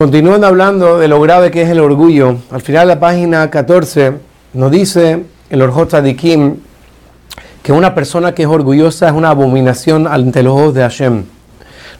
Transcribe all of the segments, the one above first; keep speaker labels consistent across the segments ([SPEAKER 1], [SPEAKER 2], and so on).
[SPEAKER 1] Continuando hablando de lo grave que es el orgullo, al final de la página 14 nos dice el Orjot Tzadikim que una persona que es orgullosa es una abominación ante los ojos de Hashem.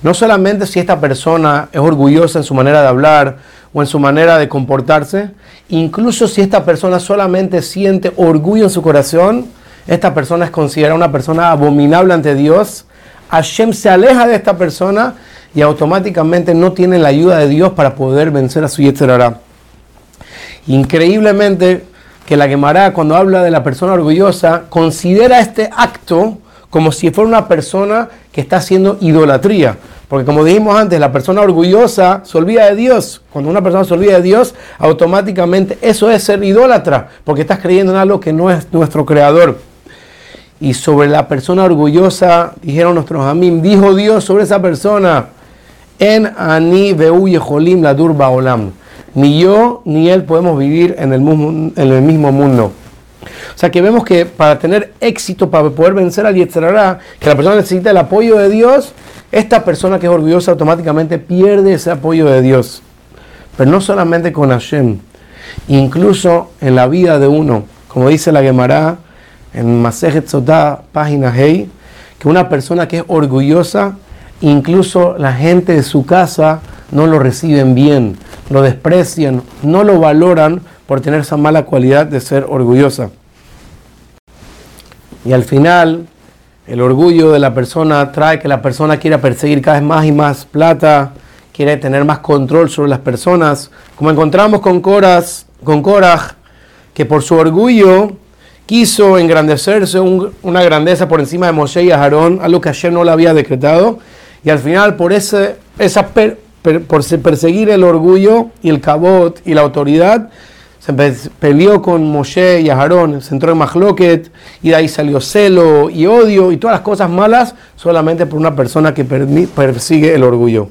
[SPEAKER 1] No solamente si esta persona es orgullosa en su manera de hablar o en su manera de comportarse, incluso si esta persona solamente siente orgullo en su corazón, esta persona es considerada una persona abominable ante Dios. Hashem se aleja de esta persona y automáticamente no tiene la ayuda de Dios para poder vencer a su Yetzerara. Increíblemente que la Gemara cuando habla de la persona orgullosa considera este acto como si fuera una persona que está haciendo idolatría. Porque como dijimos antes, la persona orgullosa se olvida de Dios. Cuando una persona se olvida de Dios, automáticamente eso es ser idólatra, porque estás creyendo en algo que no es nuestro creador. Y sobre la persona orgullosa, dijeron nuestros amigos, dijo Dios sobre esa persona, en ani veu yeholim la durba olam. Ni yo ni él podemos vivir en el, mismo, mundo. O sea que vemos que para tener éxito, para poder vencer al Yetzirará, que la persona necesita el apoyo de Dios, esta persona que es orgullosa automáticamente pierde ese apoyo de Dios. Pero no solamente con Hashem, incluso en la vida de uno, como dice la Gemara en Masejet Sotá, página Hey, que una persona que es orgullosa Incluso la gente de su casa no lo reciben bien, lo desprecian, no lo valoran por tener esa mala cualidad de ser orgullosa. Y al final, el orgullo de la persona trae que la persona quiera perseguir cada vez más y más plata, quiere tener más control sobre las personas. Como encontramos con Coras, con que por su orgullo quiso engrandecerse una grandeza por encima de Moshe y Aarón, algo que ayer no le había decretado y al final, por, ese, esa por perseguir el orgullo y el cabot y la autoridad, se peleó con Moshe y Aarón, se entró en Mahloket y de ahí salió celo y odio y todas las cosas malas solamente por una persona que persigue el orgullo.